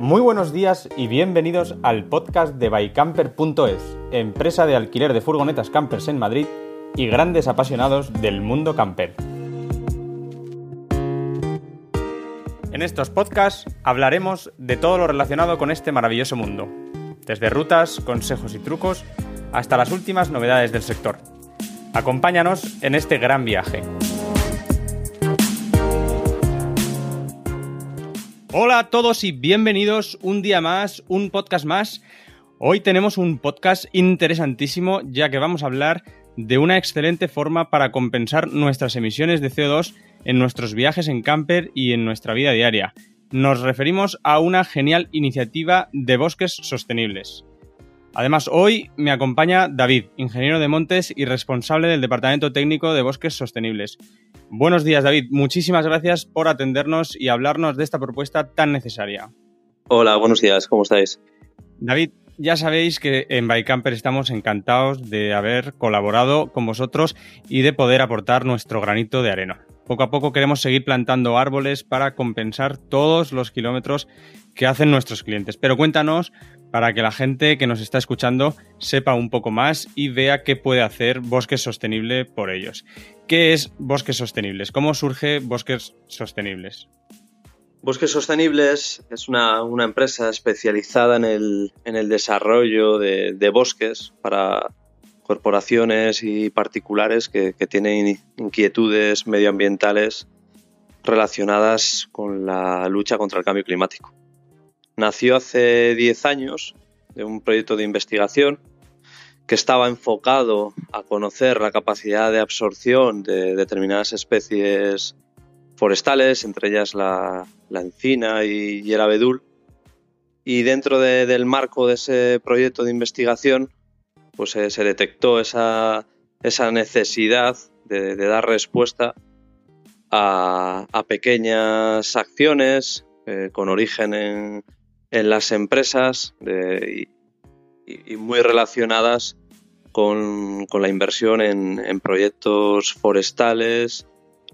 Muy buenos días y bienvenidos al podcast de bycamper.es, empresa de alquiler de furgonetas campers en Madrid y grandes apasionados del mundo camper. En estos podcasts hablaremos de todo lo relacionado con este maravilloso mundo, desde rutas, consejos y trucos hasta las últimas novedades del sector. Acompáñanos en este gran viaje. Hola a todos y bienvenidos un día más, un podcast más. Hoy tenemos un podcast interesantísimo ya que vamos a hablar de una excelente forma para compensar nuestras emisiones de CO2 en nuestros viajes en camper y en nuestra vida diaria. Nos referimos a una genial iniciativa de bosques sostenibles. Además, hoy me acompaña David, ingeniero de montes y responsable del Departamento Técnico de Bosques Sostenibles. Buenos días, David. Muchísimas gracias por atendernos y hablarnos de esta propuesta tan necesaria. Hola, buenos días. ¿Cómo estáis? David, ya sabéis que en Bycamper estamos encantados de haber colaborado con vosotros y de poder aportar nuestro granito de arena. Poco a poco queremos seguir plantando árboles para compensar todos los kilómetros que hacen nuestros clientes. Pero cuéntanos para que la gente que nos está escuchando sepa un poco más y vea qué puede hacer Bosque Sostenible por ellos. ¿Qué es Bosques Sostenibles? ¿Cómo surge Bosques Sostenibles? Bosques Sostenibles es una, empresa especializada en el, desarrollo de, bosques para corporaciones y particulares que tienen inquietudes medioambientales relacionadas con la lucha contra el cambio climático. Nació hace 10 años de un proyecto de investigación que estaba enfocado a conocer la capacidad de absorción de determinadas especies forestales, entre ellas la, encina y, el abedul. Y dentro del marco de ese proyecto de investigación, pues se, detectó esa, necesidad de, dar respuesta a, pequeñas acciones eh, con origen en, en las empresas y, muy relacionadas con, la inversión en, proyectos forestales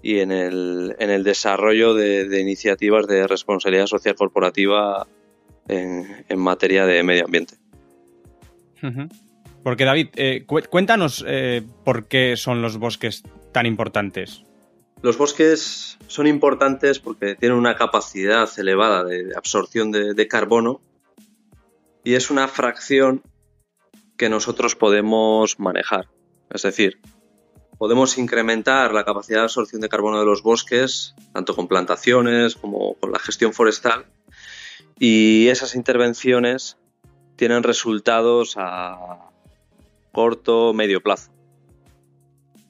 y en el, desarrollo de, iniciativas de responsabilidad social corporativa en, materia de medio ambiente. Porque David, eh, cuéntanos eh, por qué son los bosques tan importantes. Los bosques son importantes porque tienen una capacidad elevada de absorción de, carbono y es una fracción que nosotros podemos manejar. Es decir, podemos incrementar la capacidad de absorción de carbono de los bosques, tanto con plantaciones como con la gestión forestal, y esas intervenciones tienen resultados a corto medio plazo.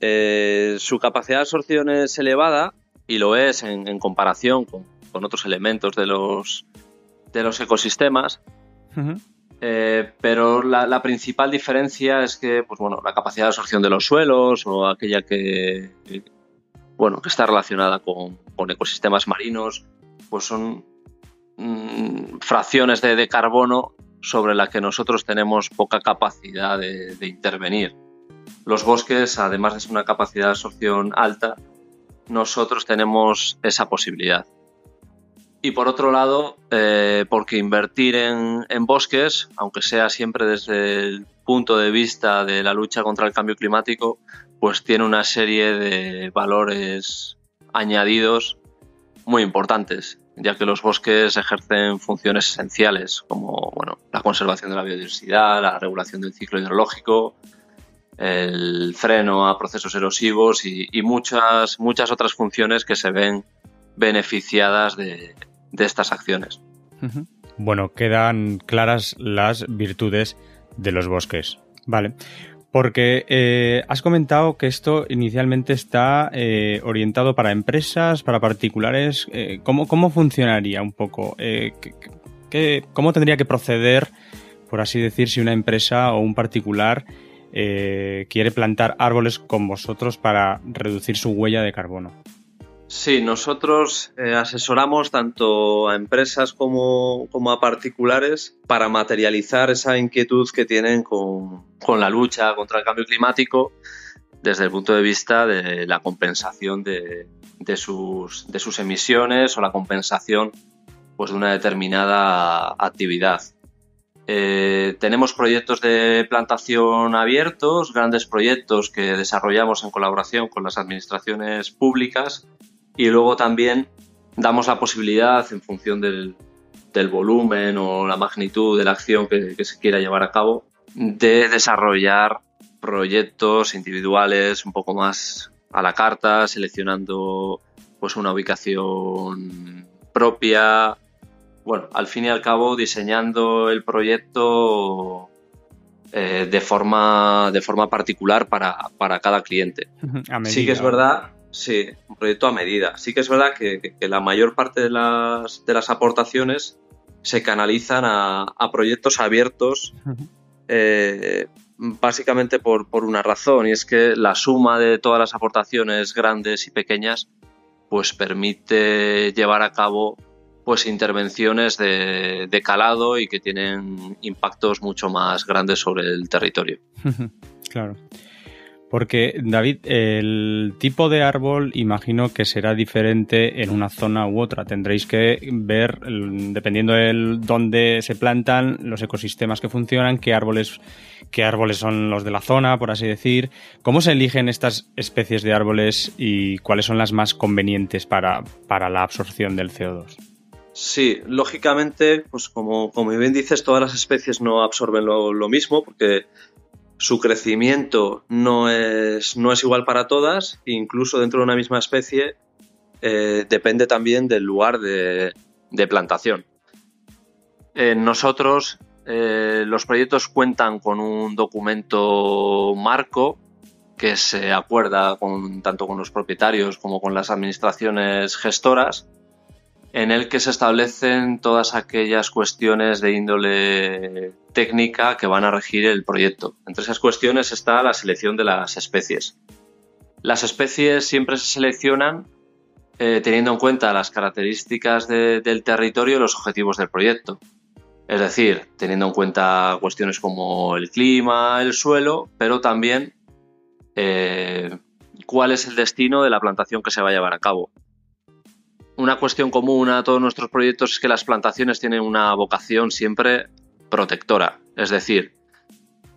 Eh, su capacidad de absorción es elevada y lo es en, comparación con, otros elementos de los, de los ecosistemas. Eh, pero la, principal diferencia es que pues, bueno, la capacidad de absorción de los suelos o aquella que, bueno, que está relacionada con, ecosistemas marinos, pues son mm, fracciones de, carbono sobre la que nosotros tenemos poca capacidad de intervenir. Los bosques, además de ser una capacidad de absorción alta, nosotros tenemos esa posibilidad. Y por otro lado, eh, porque invertir en, bosques, aunque sea siempre desde el punto de vista de la lucha contra el cambio climático, pues tiene una serie de valores añadidos muy importantes, ya que los bosques ejercen funciones esenciales como bueno, la conservación de la biodiversidad, la regulación del ciclo hidrológico, el freno a procesos erosivos y, muchas, muchas otras funciones que se ven beneficiadas de, estas acciones. Bueno, quedan claras las virtudes de los bosques. Vale. Porque eh, has comentado que esto inicialmente está eh, orientado para empresas, para particulares. Eh, ¿cómo, funcionaría un poco? ¿Cómo tendría que proceder, por así decir, si una empresa o un particular eh, quiere plantar árboles con vosotros para reducir su huella de carbono. Sí, nosotros eh, asesoramos tanto a empresas como, a particulares para materializar esa inquietud que tienen con, la lucha contra el cambio climático desde el punto de vista de la compensación de, sus, emisiones o la compensación pues, de una determinada actividad. Eh, tenemos proyectos de plantación abiertos, grandes proyectos que desarrollamos en colaboración con las administraciones públicas y luego también damos la posibilidad, en función del, volumen o la magnitud de la acción que, se quiera llevar a cabo, de desarrollar proyectos individuales un poco más a la carta, seleccionando pues una ubicación propia, bueno, al fin y al cabo diseñando el proyecto eh, de, forma, de forma particular para, cada cliente. sí que es verdad, sí, un proyecto a medida. Sí que es verdad que, la mayor parte de las, de las, aportaciones se canalizan a, proyectos abiertos. Eh, básicamente por, por, una razón, y es que la suma de todas las aportaciones grandes y pequeñas pues permite llevar a cabo pues intervenciones de, calado y que tienen impactos mucho más grandes sobre el territorio. claro. Porque, David, el tipo de árbol imagino que será diferente en una zona u otra. Tendréis que ver, dependiendo de dónde se plantan, los ecosistemas que funcionan, qué árboles, qué árboles son los de la zona, por así decir. ¿Cómo se eligen estas especies de árboles y cuáles son las más convenientes para, para la absorción del CO2? Sí, lógicamente, pues como, bien dices, todas las especies no absorben lo, mismo porque su crecimiento no es, no es, igual para todas, incluso dentro de una misma especie eh, depende también del lugar de, plantación. nosotros, eh, los proyectos cuentan con un documento marco que se acuerda con, tanto con los propietarios como con las administraciones gestoras en el que se establecen todas aquellas cuestiones de índole técnica que van a regir el proyecto. Entre esas cuestiones está la selección de las especies. Las especies siempre se seleccionan eh, teniendo en cuenta las características del territorio y los objetivos del proyecto. Es decir, teniendo en cuenta cuestiones como el clima, el suelo, pero también eh, cuál es el destino de la plantación que se va a llevar a cabo una cuestión común a todos nuestros proyectos es que las plantaciones tienen una vocación siempre protectora, es decir,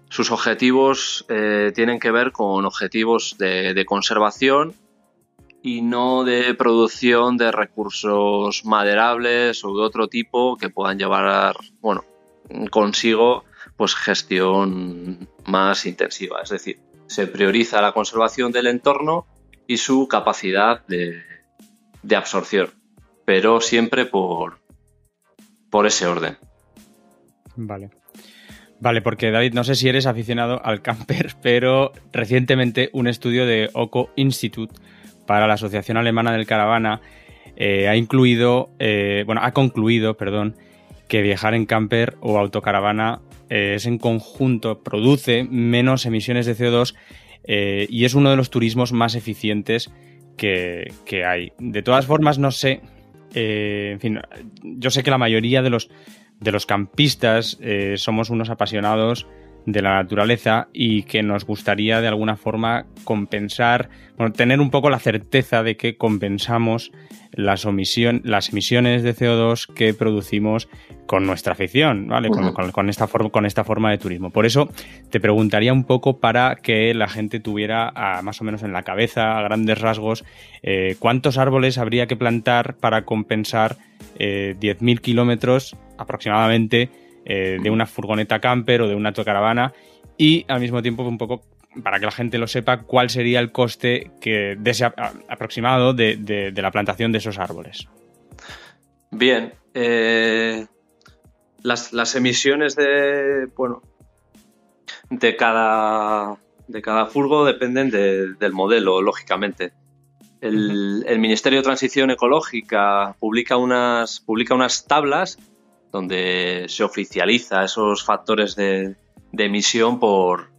sus objetivos eh, tienen que ver con objetivos de, conservación y no de producción de recursos maderables o de otro tipo que puedan llevar bueno, consigo pues gestión más intensiva. Es decir, se prioriza la conservación del entorno y su capacidad de, de absorción, pero siempre por, por ese orden. Vale. Vale, porque David, no sé si eres aficionado al camper, pero recientemente un estudio de OCO Institute para la Asociación Alemana del Caravana eh, ha incluido, eh, bueno, ha concluido, perdón, que viajar en camper o autocaravana eh, es en conjunto, produce menos emisiones de CO2 y es uno de los turismos más eficientes que, hay. De todas formas, no sé. Eh, en fin, yo sé que la mayoría de los, de los campistas eh, somos unos apasionados de la naturaleza y que nos gustaría de alguna forma compensar, bueno, tener un poco la certeza de que compensamos las, las emisiones de CO2 que producimos con nuestra afición, ¿vale? Con, esta forma, con esta forma de turismo. Por eso te preguntaría un poco para que la gente tuviera más o menos en la cabeza, a grandes rasgos, eh, cuántos árboles habría que plantar para compensar 10.000 eh, kilómetros aproximadamente eh, de una furgoneta camper o de una autocaravana y al mismo tiempo un poco para que la gente lo sepa, cuál sería el coste que, aproximado de, la plantación de esos árboles. Bien, eh, las, emisiones de, bueno, de cada, de cada furgo dependen del modelo, lógicamente. El, Ministerio de Transición Ecológica publica unas, publica unas tablas donde se oficializa esos factores de emisión por,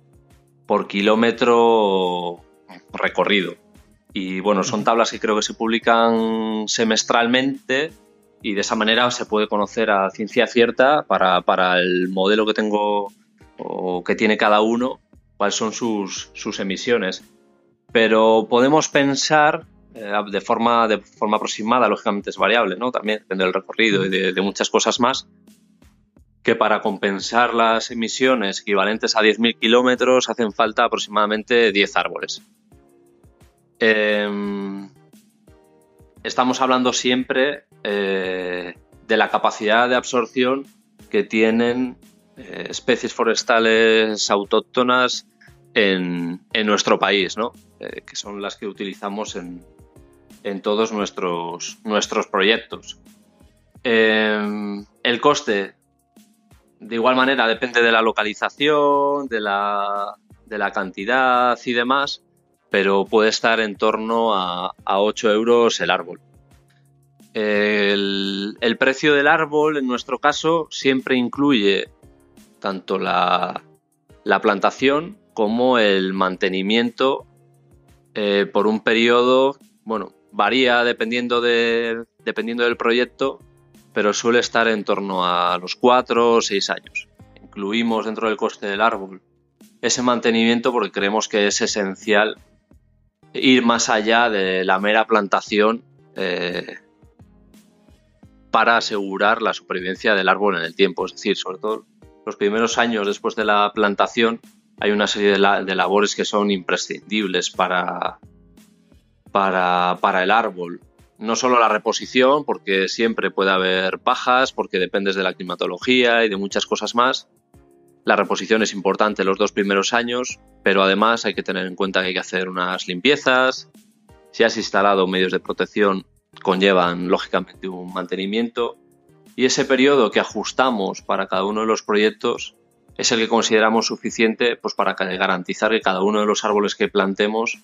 por kilómetro recorrido. Y bueno, son tablas que creo que se publican semestralmente y de esa manera se puede conocer a ciencia cierta para, el modelo que tengo o que tiene cada uno, cuáles son sus, sus emisiones. Pero podemos pensar de, forma, de forma aproximada, lógicamente es variable, ¿no? También depende del recorrido y de, muchas cosas más, que para compensar las emisiones equivalentes a 10.000 kilómetros hacen falta aproximadamente 10 árboles. Em, estamos hablando siempre eh, de la capacidad de absorción que tienen eh, especies forestales autóctonas en, nuestro país, ¿no? Eh, que son las que utilizamos en, todos nuestros, nuestros proyectos. Em, el coste, de igual manera, depende de la localización, de la, de la cantidad y demás, pero puede estar en torno a, a 8 euros el árbol. El, el, precio del árbol, en nuestro caso, siempre incluye tanto la, la plantación como el mantenimiento eh, por un periodo, bueno, varía dependiendo, de, dependiendo del proyecto, pero suele estar en torno a los 4 o 6 años. Incluimos dentro del coste del árbol ese mantenimiento porque creemos que es esencial ir más allá de la mera plantación eh, para asegurar la supervivencia del árbol en el tiempo. Es decir, sobre todo los primeros años después de la plantación hay una serie de, labores que son imprescindibles para, para, el árbol. No solo la reposición, porque siempre puede haber pajas, porque dependes de la climatología y de muchas cosas más. La reposición es importante los dos primeros años, pero además hay que tener en cuenta que hay que hacer unas limpiezas. Si has instalado medios de protección, conllevan lógicamente un mantenimiento. Y ese periodo que ajustamos para cada uno de los proyectos es el que consideramos suficiente pues, para garantizar que cada uno de los árboles que plantemos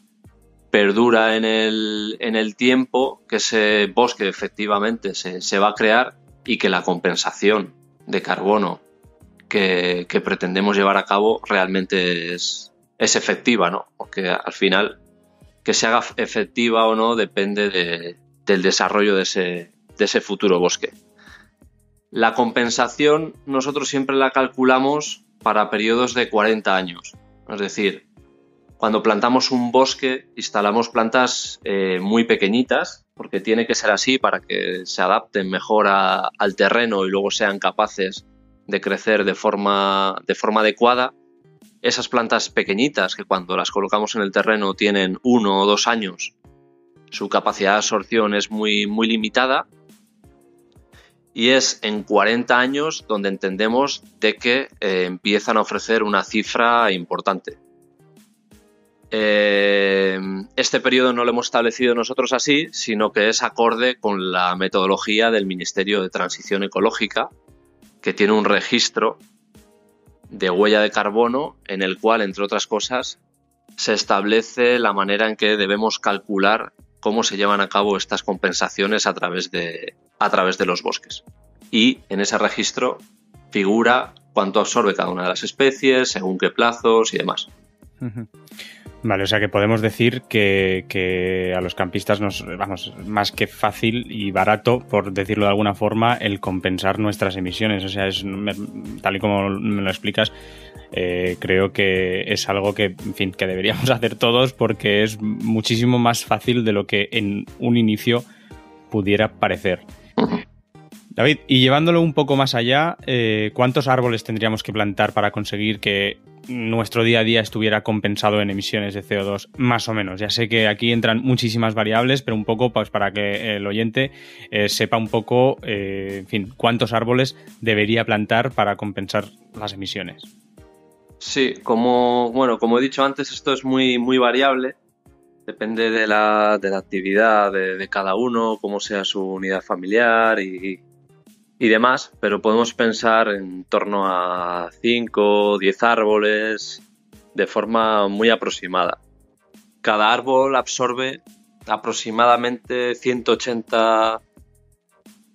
perdura en el, tiempo, que ese bosque efectivamente se, va a crear y que la compensación de carbono que, pretendemos llevar a cabo realmente es, efectiva, ¿no? Porque al final que se haga efectiva o no depende del desarrollo de ese, de ese futuro bosque. La compensación nosotros siempre la calculamos para periodos de 40 años. Es decir, cuando plantamos un bosque, instalamos plantas eh, muy pequeñitas, porque tiene que ser así para que se adapten mejor al terreno y luego sean capaces de crecer de forma, de forma adecuada. Esas plantas pequeñitas que cuando las colocamos en el terreno tienen uno o dos años, su capacidad de absorción es muy, muy limitada y es en 40 años donde entendemos de que eh, empiezan a ofrecer una cifra importante. Eh, este periodo no lo hemos establecido nosotros así, sino que es acorde con la metodología del Ministerio de Transición Ecológica, que tiene un registro de huella de carbono en el cual, entre otras cosas, se establece la manera en que debemos calcular cómo se llevan a cabo estas compensaciones a través de, a través de los bosques. Y en ese registro figura cuánto absorbe cada una de las especies, según qué plazos y demás. Vale, o sea que podemos decir que, a los campistas nos, vamos, más que fácil y barato, por decirlo de alguna forma, el compensar nuestras emisiones. O sea, es tal y como me lo explicas, eh, creo que es algo que, en fin, que deberíamos hacer todos porque es muchísimo más fácil de lo que en un inicio pudiera parecer. David, y llevándolo un poco más allá, eh, ¿cuántos árboles tendríamos que plantar para conseguir que nuestro día a día estuviera compensado en emisiones de CO2, más o menos. Ya sé que aquí entran muchísimas variables, pero un poco pues, para que el oyente eh, sepa un poco, eh, en fin, cuántos árboles debería plantar para compensar las emisiones. Sí, como, bueno, como he dicho antes, esto es muy, muy variable. Depende de la, actividad de, cada uno, cómo sea su unidad familiar y, y demás, pero podemos pensar en torno a 5 o 10 árboles de forma muy aproximada. Cada árbol absorbe aproximadamente 180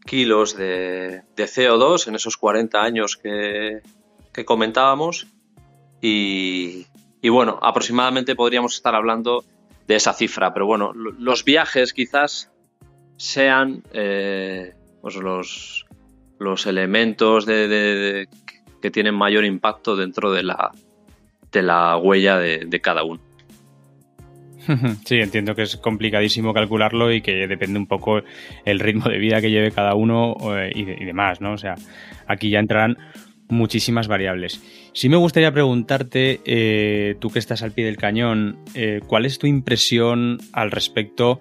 kilos de, CO2 en esos 40 años que, comentábamos y, bueno, aproximadamente podríamos estar hablando de esa cifra, pero bueno, los viajes quizás sean eh, pues los, los elementos de, que tienen mayor impacto dentro de la, de la huella de, cada uno. Sí, entiendo que es complicadísimo calcularlo y que depende un poco el ritmo de vida que lleve cada uno eh, y, demás, ¿no? O sea, aquí ya entrarán muchísimas variables. Sí me gustaría preguntarte, eh, tú que estás al pie del cañón, eh, ¿cuál es tu impresión al respecto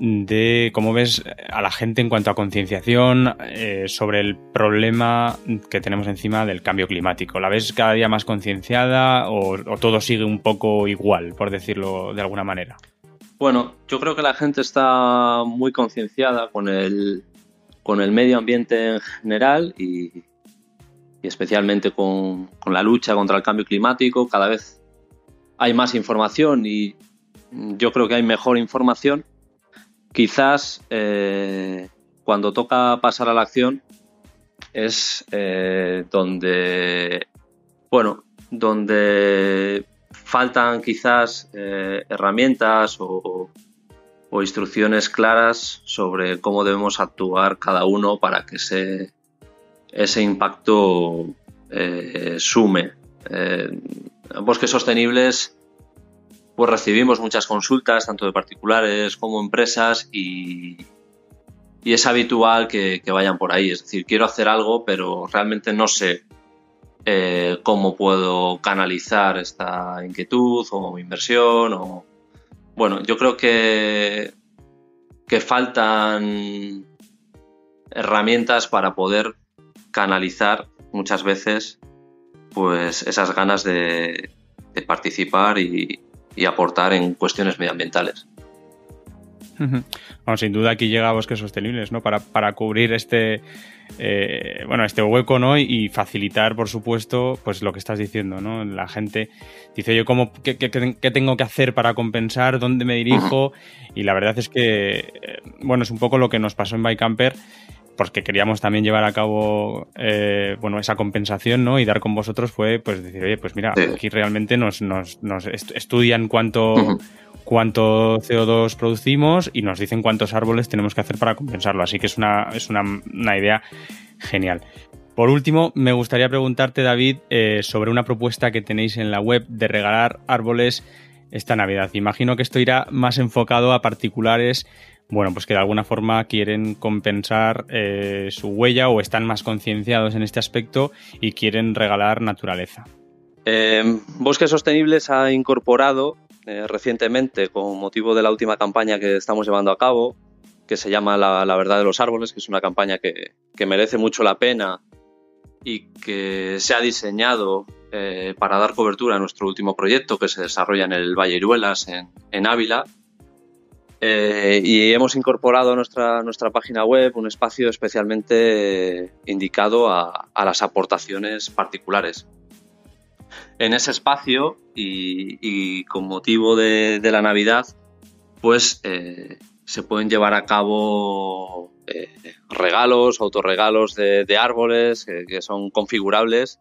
de cómo ves a la gente en cuanto a concienciación eh, sobre el problema que tenemos encima del cambio climático. ¿La ves cada día más concienciada o, todo sigue un poco igual, por decirlo de alguna manera? Bueno, yo creo que la gente está muy concienciada con el, con el medio ambiente en general y, especialmente con, con la lucha contra el cambio climático. Cada vez hay más información y yo creo que hay mejor información Quizás eh, cuando toca pasar a la acción es eh, donde, bueno, donde faltan quizás eh, herramientas o, instrucciones claras sobre cómo debemos actuar cada uno para que ese, ese impacto sume. bosques sostenibles pues recibimos muchas consultas, tanto de particulares como empresas, y, es habitual que, vayan por ahí. Es decir, quiero hacer algo, pero realmente no sé eh, cómo puedo canalizar esta inquietud o inversión. O... Bueno, yo creo que, que faltan herramientas para poder canalizar muchas veces pues esas ganas de participar y, y aportar en cuestiones medioambientales. sin duda aquí llega a Bosques Sostenibles, ¿no? Para, para cubrir este, eh, bueno, este hueco, ¿no? Y, facilitar, por supuesto, pues lo que estás diciendo, ¿no? La gente dice, yo, ¿cómo, qué, tengo que hacer para compensar? ¿Dónde me dirijo? Y la verdad es que, eh, bueno, es un poco lo que nos pasó en Bycamper porque queríamos también llevar a cabo eh, bueno esa compensación ¿no? y dar con vosotros fue pues decir oye pues mira aquí realmente nos, nos, nos estudian cuánto cuánto CO2 producimos y nos dicen cuántos árboles tenemos que hacer para compensarlo así que es una es una, una idea genial por último, me gustaría preguntarte, David, eh, sobre una propuesta que tenéis en la web de regalar árboles esta Navidad. Imagino que esto irá más enfocado a particulares bueno, pues que de alguna forma quieren compensar eh, su huella o están más concienciados en este aspecto y quieren regalar naturaleza. Eh, Bosques Sostenibles ha incorporado eh, recientemente, con motivo de la última campaña que estamos llevando a cabo, que se llama La, Verdad de los Árboles, que es una campaña que, merece mucho la pena y que se ha diseñado para dar cobertura a nuestro último proyecto que se desarrolla en el Valle Iruelas, en Ávila, eh, y hemos incorporado a nuestra, nuestra página web un espacio especialmente indicado a, las aportaciones particulares. En ese espacio y, con motivo de, la Navidad, pues eh, se pueden llevar a cabo eh, regalos, autorregalos de, árboles que, son configurables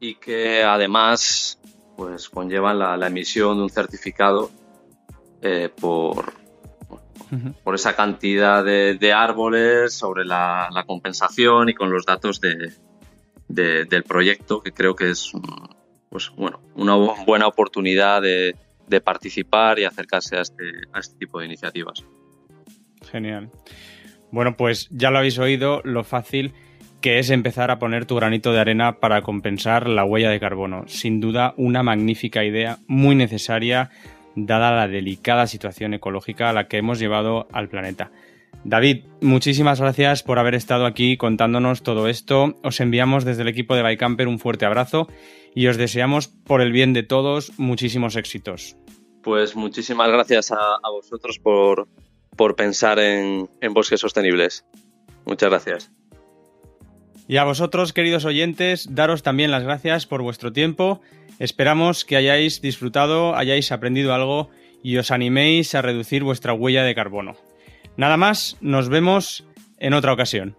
y que además pues conllevan la, emisión de un certificado por, por esa cantidad de, árboles, sobre la, compensación y con los datos del proyecto, que creo que es pues, bueno, una buena oportunidad de, participar y acercarse a este, a este tipo de iniciativas. Genial. Bueno, pues ya lo habéis oído, lo fácil que es empezar a poner tu granito de arena para compensar la huella de carbono. Sin duda, una magnífica idea, muy necesaria dada la delicada situación ecológica a la que hemos llevado al planeta. David, muchísimas gracias por haber estado aquí contándonos todo esto. Os enviamos desde el equipo de Bycamper un fuerte abrazo y os deseamos, por el bien de todos, muchísimos éxitos. Pues muchísimas gracias a, vosotros por, por pensar en, en bosques sostenibles. Muchas gracias. Y a vosotros, queridos oyentes, daros también las gracias por vuestro tiempo Esperamos que hayáis disfrutado, hayáis aprendido algo y os animéis a reducir vuestra huella de carbono. Nada más, nos vemos en otra ocasión.